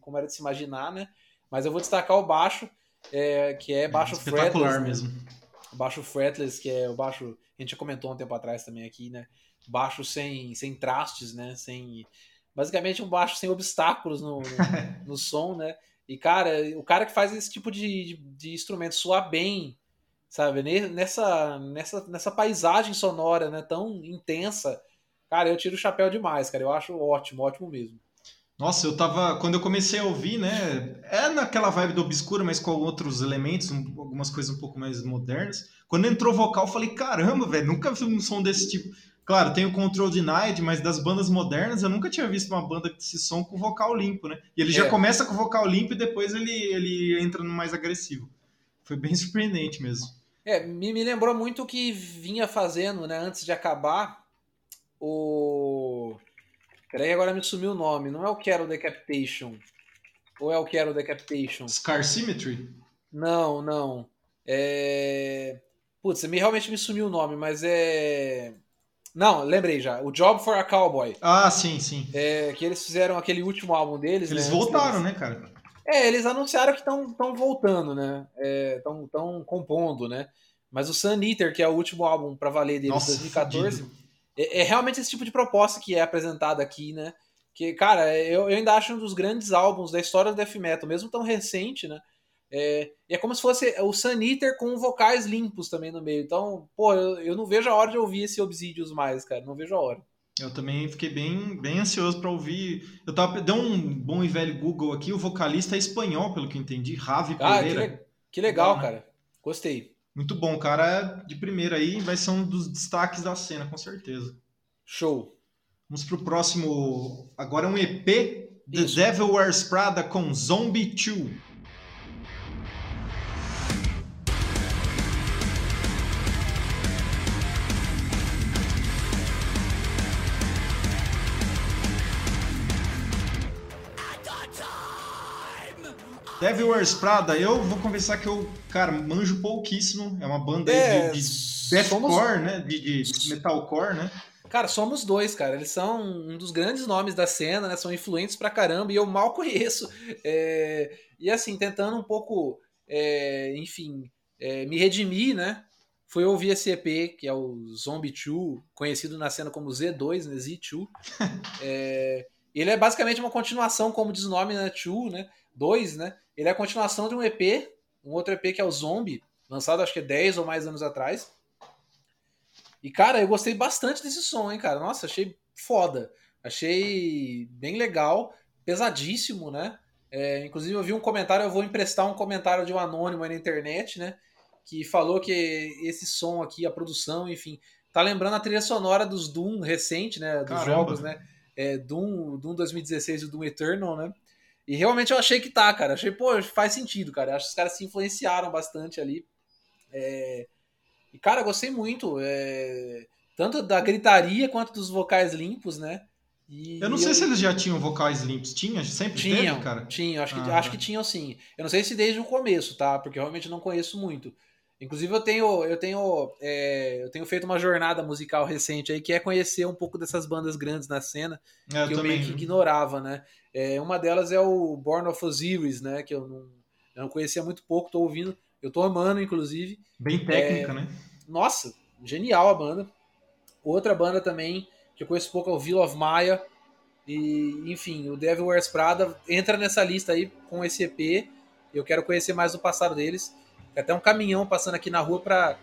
como era de se imaginar, né? Mas eu vou destacar o baixo, é, que é baixo é
Espetacular fretless, mesmo. Né?
Baixo fretless, que é o baixo. A gente já comentou um tempo atrás também aqui, né? Baixo sem, sem trastes, né? Sem. Basicamente um baixo sem obstáculos no, no, no som, né? E, cara, o cara que faz esse tipo de, de, de instrumento soar bem, sabe? Nessa, nessa, nessa paisagem sonora, né? Tão intensa Cara, eu tiro o chapéu demais, cara. Eu acho ótimo, ótimo mesmo.
Nossa, eu tava. Quando eu comecei a ouvir, né? É naquela vibe do obscuro, mas com outros elementos, algumas coisas um pouco mais modernas. Quando entrou vocal, eu falei, caramba, velho, nunca vi um som desse tipo. Claro, tem o Control Denied, mas das bandas modernas eu nunca tinha visto uma banda desse som com vocal limpo, né? E ele é. já começa com vocal limpo e depois ele, ele entra no mais agressivo. Foi bem surpreendente mesmo.
É, me, me lembrou muito o que vinha fazendo, né, antes de acabar, o. Peraí, agora me sumiu o nome. Não é o Quero Decapitation. Ou é o Quero Decapitation?
Scar Symmetry?
Não, não. É. Putz, me, realmente me sumiu o nome, mas é. Não, lembrei já. O Job for a Cowboy.
Ah, sim, sim.
É, que eles fizeram aquele último álbum deles.
Eles né, voltaram, né, cara?
É, eles anunciaram que estão voltando, né? Estão é, compondo, né? Mas o Sun Eater, que é o último álbum para valer deles, Nossa, 2014, fudido. É, é, realmente esse tipo de proposta que é apresentada aqui, né? Que, cara, eu, eu ainda acho um dos grandes álbuns da história do death metal, mesmo tão recente, né? É, é como se fosse o Sun Eater com vocais limpos também no meio. Então, pô, eu, eu não vejo a hora de ouvir esse Obsidious mais, cara. Não vejo a hora.
Eu também fiquei bem, bem ansioso para ouvir. Eu tava deu um bom e velho Google aqui. O vocalista é espanhol, pelo que eu entendi, Ravi ah, Pereira.
Que, que legal, né? cara. Gostei.
Muito bom, cara de primeira aí, vai ser um dos destaques da cena, com certeza.
Show.
Vamos pro próximo. Agora é um EP The Isso. Devil Wears Prada com Zombie 2. Devil Wears Prada, eu vou confessar que eu, cara, manjo pouquíssimo. É uma banda é, de, de deathcore, somos... né? De, de metalcore, né?
Cara, somos dois, cara. Eles são um dos grandes nomes da cena, né? São influentes pra caramba e eu mal conheço. É... E assim, tentando um pouco, é... enfim, é... me redimir, né? Foi ouvir esse EP, que é o Zombie 2, conhecido na cena como Z2, né? Z2. é... Ele é basicamente uma continuação, como diz o nome, né? 2, né? 2, né? Ele é a continuação de um EP, um outro EP que é o Zombie, lançado acho que 10 ou mais anos atrás. E, cara, eu gostei bastante desse som, hein, cara? Nossa, achei foda. Achei bem legal, pesadíssimo, né? É, inclusive, eu vi um comentário, eu vou emprestar um comentário de um anônimo aí na internet, né? Que falou que esse som aqui, a produção, enfim, tá lembrando a trilha sonora dos Doom recente, né? Dos Caramba. jogos, né? É, Doom, Doom 2016 e Doom Eternal, né? E realmente eu achei que tá, cara. Achei, pô, faz sentido, cara. Acho que os caras se influenciaram bastante ali. É... E, cara, gostei muito. É... Tanto da gritaria quanto dos vocais limpos, né?
E, eu não sei eu... se eles já tinham vocais limpos. Tinha? Sempre tinham, teve, cara?
Tinha, acho que, ah, acho que tinham sim. Eu não sei se desde o começo, tá? Porque eu realmente não conheço muito. Inclusive eu tenho eu tenho é, eu tenho feito uma jornada musical recente aí que é conhecer um pouco dessas bandas grandes na cena é, eu que eu meio que ignorava, né? É, uma delas é o Born of Osiris, né? Que eu não, eu não conhecia muito pouco, tô ouvindo, eu tô amando, inclusive.
Bem técnica, é, né?
Nossa, genial a banda. Outra banda também que eu conheço pouco é o Villa of Maya. E, enfim, o Devil Wears Prada entra nessa lista aí com esse EP. Eu quero conhecer mais o passado deles. Tem até um caminhão passando aqui na rua para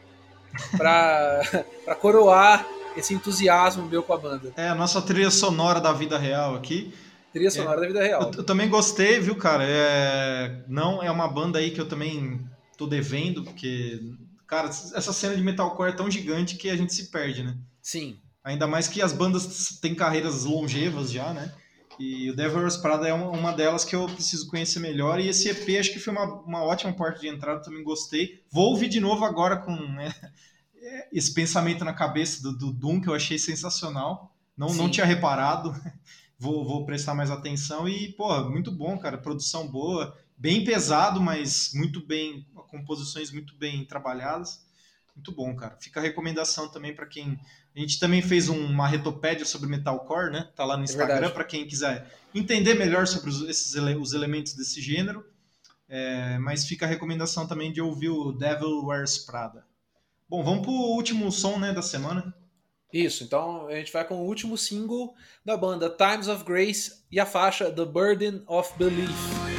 para coroar esse entusiasmo meu com a banda.
É a nossa trilha sonora da vida real aqui.
Trilha sonora é, da vida real.
Eu, eu, também gostei, viu, cara? É, não é uma banda aí que eu também tô devendo, porque, cara, essa cena de metalcore é tão gigante que a gente se perde, né?
Sim.
Ainda mais que as bandas têm carreiras longevas já, né? E o Devil's Prada é uma delas que eu preciso conhecer melhor. E esse EP acho que foi uma, uma ótima porta de entrada, também gostei. Vou ouvir de novo agora com né, esse pensamento na cabeça do, do Doom, que eu achei sensacional. Não, não tinha reparado. Vou, vou prestar mais atenção. E, pô, muito bom, cara. Produção boa. Bem pesado, mas muito bem. Composições muito bem trabalhadas. Muito bom, cara. Fica a recomendação também para quem a gente também fez uma retopédia sobre metalcore, né? Tá lá no é Instagram é para quem quiser entender melhor sobre os, esses os elementos desse gênero. É, mas fica a recomendação também de ouvir o Devil Wears Prada. Bom, vamos pro último som, né, da semana.
Isso, então a gente vai com o último single da banda, Times of Grace, e a faixa The Burden of Belief.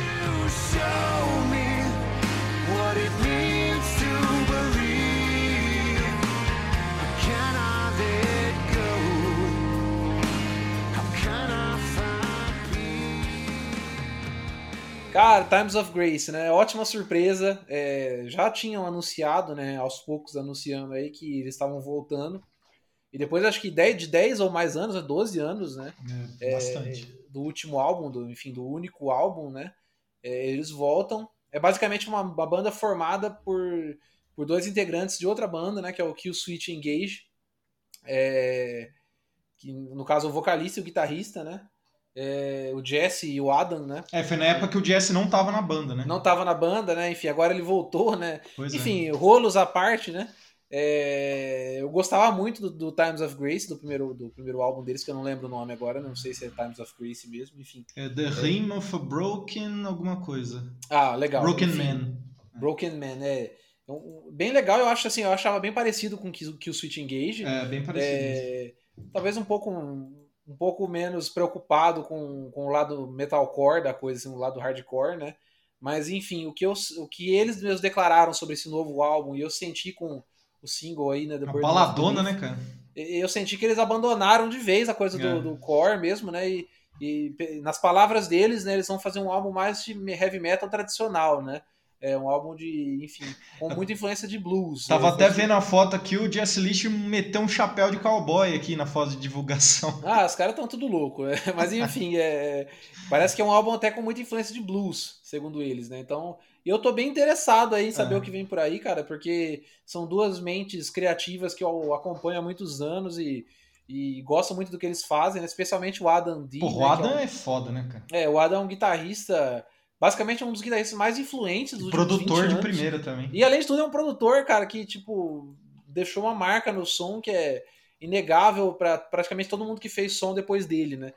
Cara, Times of Grace, né? Ótima surpresa. É, já tinham anunciado, né? Aos poucos anunciando aí que eles estavam voltando. E depois acho que 10, de 10 ou mais anos, 12 anos, né?
É, bastante.
É, do último álbum, do, enfim, do único álbum, né? É, eles voltam. É basicamente uma, uma, banda formada por, por dois integrantes de outra banda, né? Que é o Kill Switch Engage. É, que, no caso, o vocalista e o guitarrista, né? É, o Jesse e o Adam, né?
É, foi na época que o Jesse não tava na banda, né?
Não tava na banda, né? Enfim, agora ele voltou, né?
Pois
é. Enfim, é. rolos à parte, né? É, eu gostava muito do, do, Times of Grace, do primeiro, do primeiro álbum deles, que eu não lembro o nome agora, não sei se é Times of Grace mesmo, enfim.
É The Rime of a Broken alguma coisa.
Ah, legal.
Broken enfim, Man.
Broken Man, é. Bem legal, eu acho assim, eu achava bem parecido com o que o Switch Engage.
É, bem parecido. É,
talvez um pouco um pouco menos preocupado com, com o lado metalcore da coisa, assim, o lado hardcore, né? Mas enfim, o que, eu, o que eles mesmos declararam sobre esse novo álbum, e eu senti com o single aí, né?
The baladona, né, cara?
Eu senti que eles abandonaram de vez a coisa do, é. do core mesmo, né? E, e nas palavras deles, né, eles vão fazer um álbum mais de heavy metal tradicional, né? É um álbum de, enfim, com muita influência de blues.
Tava até vendo a foto aqui, o Jesse Lish meteu um chapéu de cowboy aqui na foto de divulgação.
Ah, os caras estão tudo louco, né? Mas enfim, é, parece que é um álbum até com muita influência de blues, segundo eles, né? Então, eu tô bem interessado aí em saber é. o que vem por aí, cara, porque são duas mentes criativas que eu acompanho há muitos anos e, e gosto muito do que eles fazem, né? especialmente o Adam D.
Pô,
né?
o Adam é, um... é foda, né, cara?
É, o Adam é um guitarrista Basicamente é um dos guitarristas mais influentes dos
Produtor
de
primeira também.
E além de tudo é um produtor, cara, que tipo deixou uma marca no som que é inegável para praticamente todo mundo que fez som depois dele, né?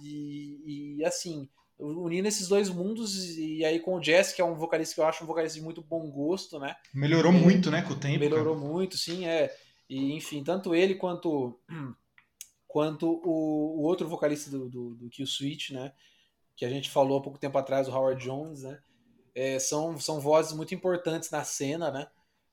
E, e, assim, unindo esses dois mundos e aí com o Jess, que é um vocalista que eu acho um vocalista de muito bom gosto, né?
Melhorou é, muito, né, com o tempo.
Melhorou cara. muito, sim, é. E enfim, tanto ele quanto quanto o, o outro vocalista do, do, do Kill Switch, né? Que a gente falou há pouco tempo atrás, o Howard Jones, né? É, são, são vozes muito importantes na cena, né?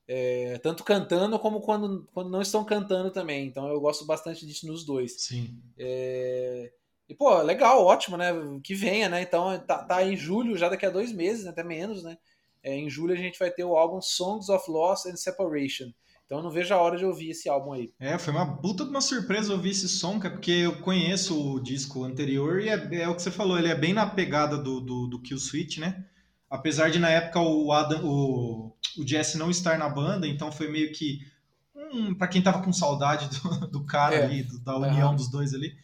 É, tanto cantando como quando, quando não estão cantando também. Então eu gosto bastante disso nos dois.
Sim.
É, e, pô, legal, ótimo, né? Que venha, né? Então tá, tá em julho, já daqui a dois meses, até menos, né? É, em julho a gente vai ter o álbum Songs of Loss and Separation. Então eu não vejo a hora de ouvir esse álbum aí.
É, foi uma puta de uma surpresa ouvir esse som, cara, porque eu conheço o disco anterior e é, é o que você falou, ele é bem na pegada do, do, do Kill Switch, né? Apesar de na época o, Adam, o, o Jesse não estar na banda, então foi meio que. Hum, para quem tava com saudade do, do cara é. ali, do, da união uhum. dos dois ali.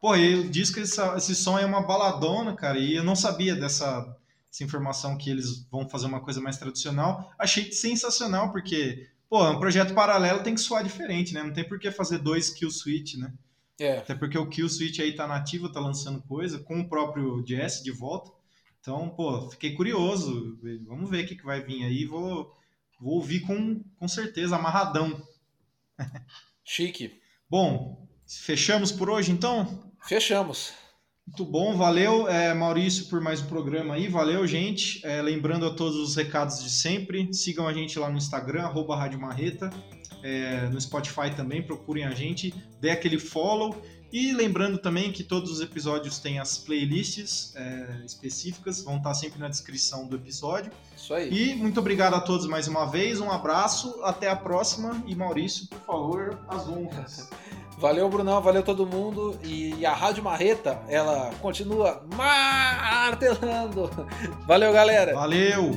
Pô, e o disco, esse, esse som é uma baladona, cara, e eu não sabia dessa, essa informação que eles vão fazer uma coisa mais tradicional. Achei sensacional, porque pô, um projeto paralelo tem que soar diferente, né? Não tem por que fazer dois kill switch, né?
É.
Até porque o kill switch aí tá nativo, tá lançando coisa, com o próprio Jess de volta. Então, pô, fiquei curioso. Vamos ver o que, que vai vir aí. Vou, vou ouvir com, com certeza, amarradão.
Chique.
Bom, Fechamos por hoje, então?
Fechamos.
Muito bom, valeu, é, Maurício, por mais um programa aí. Valeu, gente. É, lembrando a todos os recados de sempre, sigam a gente lá no Instagram, arroba Rádio Marreta, é, no Spotify também, procurem a gente, dê aquele follow. E lembrando também que todos os episódios têm as playlists é, específicas, vão estar sempre na descrição do episódio.
Isso aí.
E muito obrigado a todos mais uma vez, um abraço, até a próxima. E Maurício, por favor, as honras.
Valeu, Brunão, valeu todo mundo. E a Rádio Marreta, ela continua martelando. Valeu, galera.
Valeu.